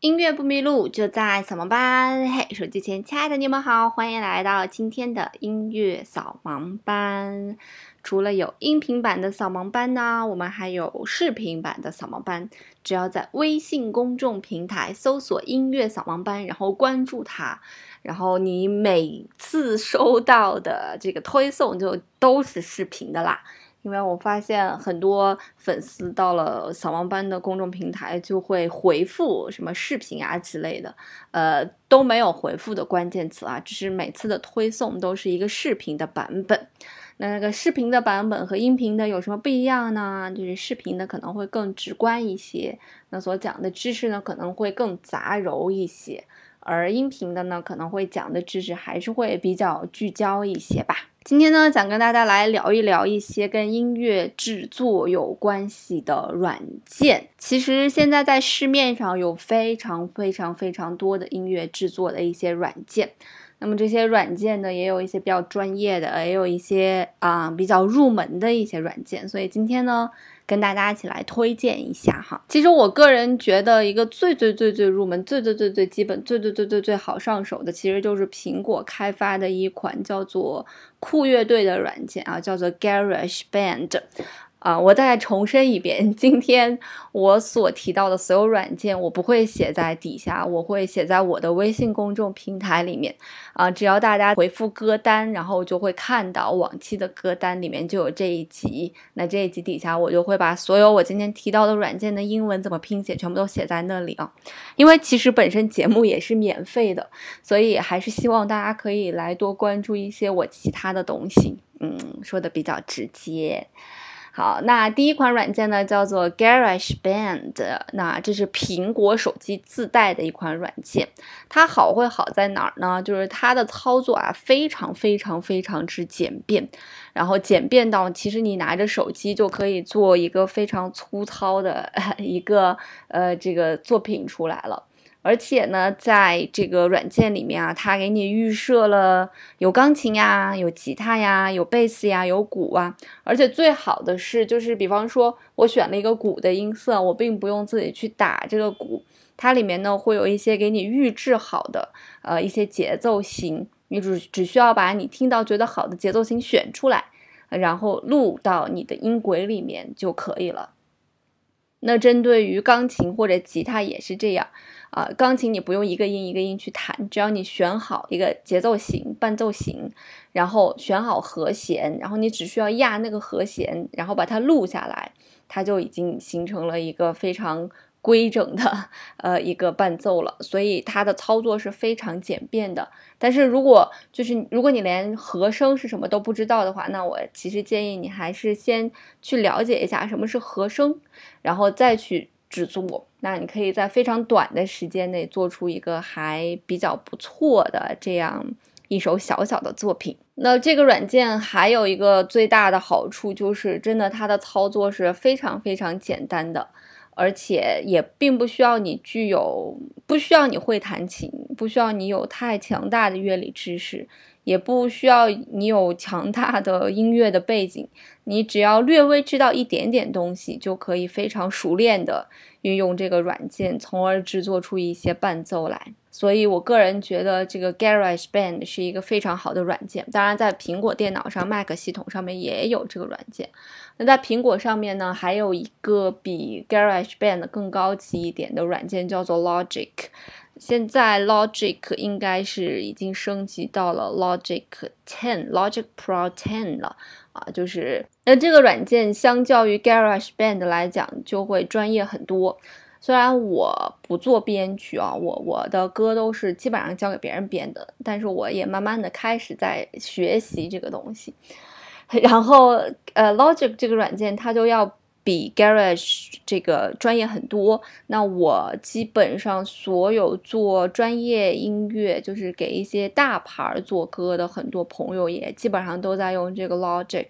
音乐不迷路，就在扫盲班。嘿，手机前亲爱的你们好，欢迎来到今天的音乐扫盲班。除了有音频版的扫盲班呢，我们还有视频版的扫盲班。只要在微信公众平台搜索“音乐扫盲班”，然后关注它，然后你每次收到的这个推送就都是视频的啦。因为我发现很多粉丝到了扫盲班的公众平台就会回复什么视频啊之类的，呃都没有回复的关键词啊，只是每次的推送都是一个视频的版本。那那个视频的版本和音频的有什么不一样呢？就是视频的可能会更直观一些，那所讲的知识呢可能会更杂糅一些，而音频的呢可能会讲的知识还是会比较聚焦一些吧。今天呢，想跟大家来聊一聊一些跟音乐制作有关系的软件。其实现在在市面上有非常非常非常多的音乐制作的一些软件。那么这些软件呢，也有一些比较专业的，也有一些啊比较入门的一些软件。所以今天呢。跟大家一起来推荐一下哈。其实我个人觉得，一个最最最最入门、最最最最基本、最最最最最好上手的，其实就是苹果开发的一款叫做酷乐队的软件啊，叫做 Garage Band。啊，我再重申一遍，今天我所提到的所有软件，我不会写在底下，我会写在我的微信公众平台里面。啊，只要大家回复歌单，然后就会看到往期的歌单里面就有这一集。那这一集底下，我就会把所有我今天提到的软件的英文怎么拼写，全部都写在那里啊。因为其实本身节目也是免费的，所以还是希望大家可以来多关注一些我其他的东西。嗯，说的比较直接。好，那第一款软件呢，叫做 Garage Band，那这是苹果手机自带的一款软件。它好会好在哪儿呢？就是它的操作啊，非常非常非常之简便，然后简便到其实你拿着手机就可以做一个非常粗糙的 一个呃这个作品出来了。而且呢，在这个软件里面啊，它给你预设了有钢琴呀、有吉他呀、有贝斯呀、有鼓啊。而且最好的是，就是比方说我选了一个鼓的音色，我并不用自己去打这个鼓，它里面呢会有一些给你预制好的呃一些节奏型，你只只需要把你听到觉得好的节奏型选出来，然后录到你的音轨里面就可以了。那针对于钢琴或者吉他也是这样。啊，钢琴你不用一个音一个音去弹，只要你选好一个节奏型、伴奏型，然后选好和弦，然后你只需要压那个和弦，然后把它录下来，它就已经形成了一个非常规整的呃一个伴奏了。所以它的操作是非常简便的。但是如果就是如果你连和声是什么都不知道的话，那我其实建议你还是先去了解一下什么是和声，然后再去。制作，那你可以在非常短的时间内做出一个还比较不错的这样一首小小的作品。那这个软件还有一个最大的好处就是，真的它的操作是非常非常简单的，而且也并不需要你具有，不需要你会弹琴，不需要你有太强大的乐理知识。也不需要你有强大的音乐的背景，你只要略微知道一点点东西，就可以非常熟练的运用这个软件，从而制作出一些伴奏来。所以我个人觉得这个 Garage Band 是一个非常好的软件。当然，在苹果电脑上、Mac 系统上面也有这个软件。那在苹果上面呢，还有一个比 Garage Band 更高级一点的软件，叫做 Logic。现在 Logic 应该是已经升级到了 Logic Ten、Logic Pro Ten 了啊，就是那这个软件相较于 Garage Band 来讲就会专业很多。虽然我不做编曲啊，我我的歌都是基本上交给别人编的，但是我也慢慢的开始在学习这个东西。然后呃，Logic 这个软件它就要。比 Garage 这个专业很多。那我基本上所有做专业音乐，就是给一些大牌做歌的很多朋友，也基本上都在用这个 Logic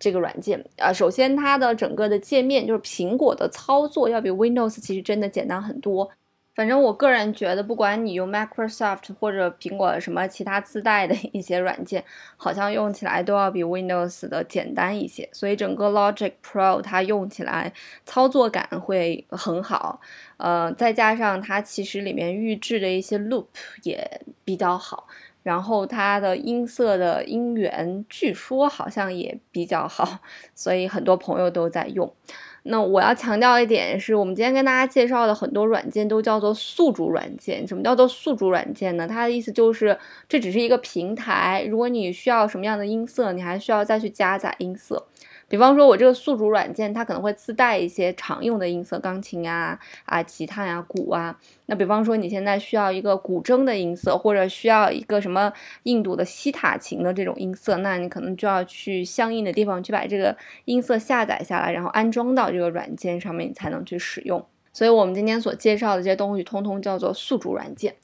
这个软件啊。首先，它的整个的界面就是苹果的操作要比 Windows 其实真的简单很多。反正我个人觉得，不管你用 Microsoft 或者苹果什么其他自带的一些软件，好像用起来都要比 Windows 的简单一些。所以整个 Logic Pro 它用起来操作感会很好，呃，再加上它其实里面预置的一些 Loop 也比较好，然后它的音色的音源据说好像也比较好，所以很多朋友都在用。那我要强调一点是，我们今天跟大家介绍的很多软件都叫做宿主软件。什么叫做宿主软件呢？它的意思就是，这只是一个平台。如果你需要什么样的音色，你还需要再去加载音色。比方说，我这个宿主软件，它可能会自带一些常用的音色，钢琴啊、啊吉他呀、鼓啊。那比方说，你现在需要一个古筝的音色，或者需要一个什么印度的西塔琴的这种音色，那你可能就要去相应的地方去把这个音色下载下来，然后安装到这个软件上面，你才能去使用。所以我们今天所介绍的这些东西，通通叫做宿主软件。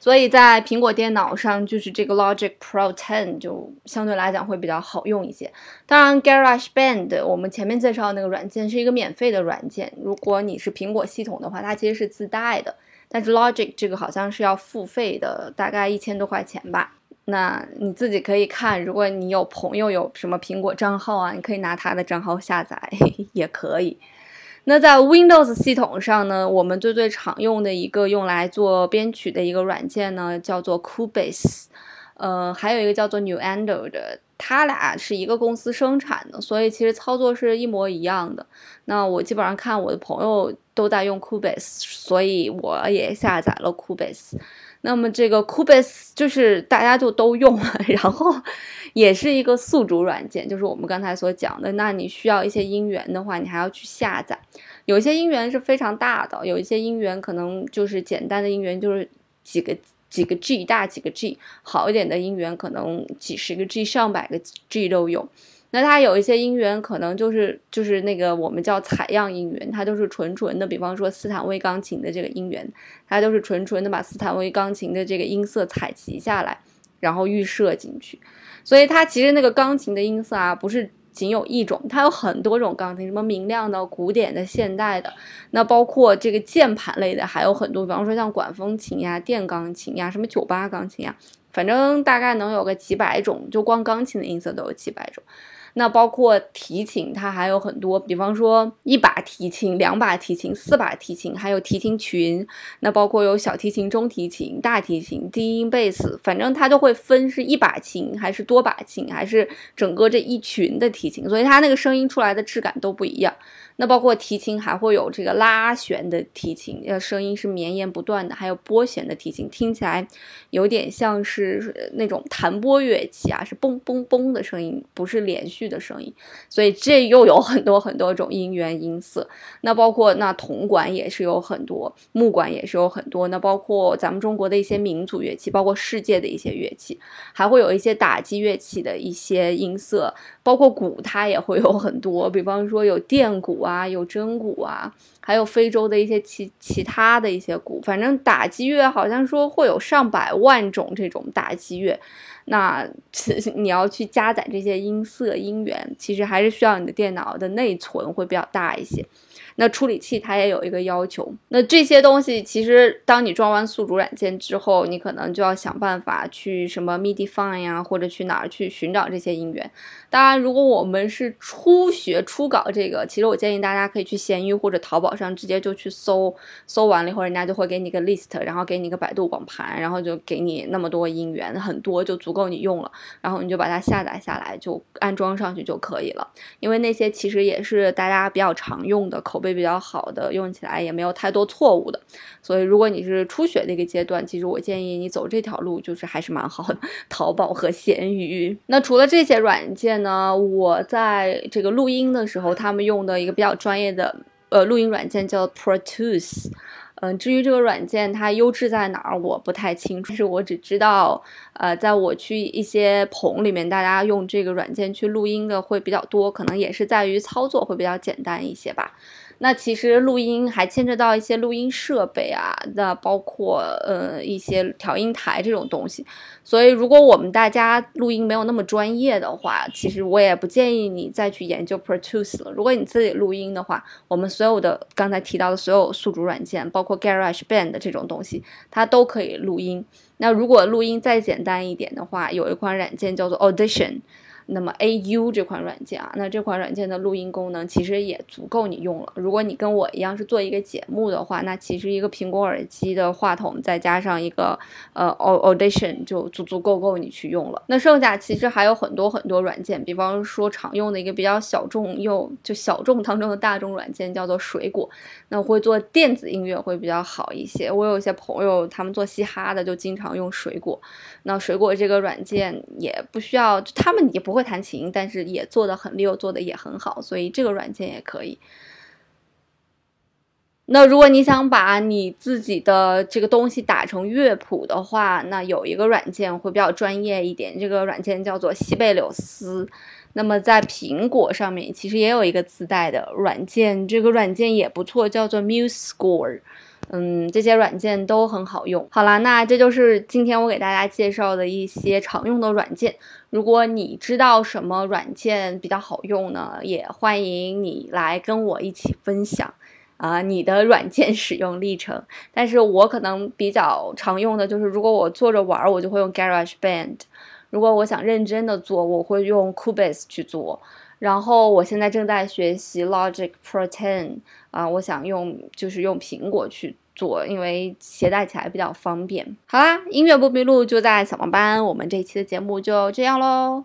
所以在苹果电脑上，就是这个 Logic Pro 10就相对来讲会比较好用一些。当然，GarageBand 我们前面介绍那个软件是一个免费的软件，如果你是苹果系统的话，它其实是自带的。但是 Logic 这个好像是要付费的，大概一千多块钱吧。那你自己可以看，如果你有朋友有什么苹果账号啊，你可以拿他的账号下载 也可以。那在 Windows 系统上呢，我们最最常用的一个用来做编曲的一个软件呢，叫做 Cubase，呃，还有一个叫做 Nuendo 的，它俩是一个公司生产的，所以其实操作是一模一样的。那我基本上看我的朋友都在用 Cubase，所以我也下载了 Cubase。那么这个 Cubase 就是大家就都用了，然后也是一个宿主软件，就是我们刚才所讲的。那你需要一些音源的话，你还要去下载。有一些音源是非常大的，有一些音源可能就是简单的音源，就是几个几个 G 大几个 G，好一点的音源可能几十个 G 上百个 G 都有。那它有一些音源可能就是就是那个我们叫采样音源，它都是纯纯的，比方说斯坦威钢琴的这个音源，它都是纯纯的把斯坦威钢琴的这个音色采集下来，然后预设进去。所以它其实那个钢琴的音色啊，不是仅有一种，它有很多种钢琴，什么明亮的、古典的、现代的，那包括这个键盘类的还有很多，比方说像管风琴呀、电钢琴呀、什么酒吧钢琴呀，反正大概能有个几百种，就光钢琴的音色都有几百种。那包括提琴，它还有很多，比方说一把提琴、两把提琴、四把提琴，还有提琴群。那包括有小提琴、中提琴、大提琴、低音贝斯，反正它都会分是一把琴还是多把琴，还是整个这一群的提琴，所以它那个声音出来的质感都不一样。那包括提琴还会有这个拉弦的提琴，呃，声音是绵延不断的；还有拨弦的提琴，听起来有点像是那种弹拨乐器啊，是嘣嘣嘣的声音，不是连续的声音。所以这又有很多很多种音源音色。那包括那铜管也是有很多，木管也是有很多。那包括咱们中国的一些民族乐器，包括世界的一些乐器，还会有一些打击乐器的一些音色，包括鼓它也会有很多，比方说有电鼓。啊，啊有真鼓啊，还有非洲的一些其其他的一些鼓，反正打击乐好像说会有上百万种这种打击乐，那你要去加载这些音色音源，其实还是需要你的电脑的内存会比较大一些。那处理器它也有一个要求，那这些东西其实当你装完宿主软件之后，你可能就要想办法去什么 MIDI Fine 呀，或者去哪儿去寻找这些音源。当然，如果我们是初学初搞这个，其实我建议大家可以去闲鱼或者淘宝上直接就去搜，搜完了以后，人家就会给你个 list，然后给你个百度网盘，然后就给你那么多音源，很多就足够你用了，然后你就把它下载下来，就安装上去就可以了。因为那些其实也是大家比较常用的口碑。会比较好的，用起来也没有太多错误的，所以如果你是初学那个阶段，其实我建议你走这条路，就是还是蛮好的。淘宝和闲鱼。那除了这些软件呢，我在这个录音的时候，他们用的一个比较专业的呃录音软件叫 Pro Tools。嗯，至于这个软件它优质在哪儿，我不太清楚。但是我只知道，呃，在我去一些棚里面，大家用这个软件去录音的会比较多，可能也是在于操作会比较简单一些吧。那其实录音还牵扯到一些录音设备啊，那包括呃一些调音台这种东西。所以如果我们大家录音没有那么专业的话，其实我也不建议你再去研究 Pro Tools 了。如果你自己录音的话，我们所有的刚才提到的所有宿主软件，包括 Garage Band 这种东西，它都可以录音。那如果录音再简单一点的话，有一款软件叫做 Audition。那么 A U 这款软件啊，那这款软件的录音功能其实也足够你用了。如果你跟我一样是做一个节目的话，那其实一个苹果耳机的话筒再加上一个呃 Audition 就足足够够你去用了。那剩下其实还有很多很多软件，比方说常用的一个比较小众又就小众当中的大众软件叫做水果。那会做电子音乐会比较好一些。我有一些朋友他们做嘻哈的就经常用水果。那水果这个软件也不需要，他们也不会。会弹琴，但是也做的很溜，做的也很好，所以这个软件也可以。那如果你想把你自己的这个东西打成乐谱的话，那有一个软件会比较专业一点，这个软件叫做西贝柳斯。那么在苹果上面其实也有一个自带的软件，这个软件也不错，叫做 MuseScore。嗯，这些软件都很好用。好啦，那这就是今天我给大家介绍的一些常用的软件。如果你知道什么软件比较好用呢，也欢迎你来跟我一起分享啊你的软件使用历程。但是我可能比较常用的就是，如果我坐着玩，我就会用 Garage Band；如果我想认真的做，我会用 Cubase 去做。然后我现在正在学习 Logic Pro Ten 啊，我想用就是用苹果去做，因为携带起来比较方便。好啦，音乐不迷路就在小黄班，我们这一期的节目就这样喽。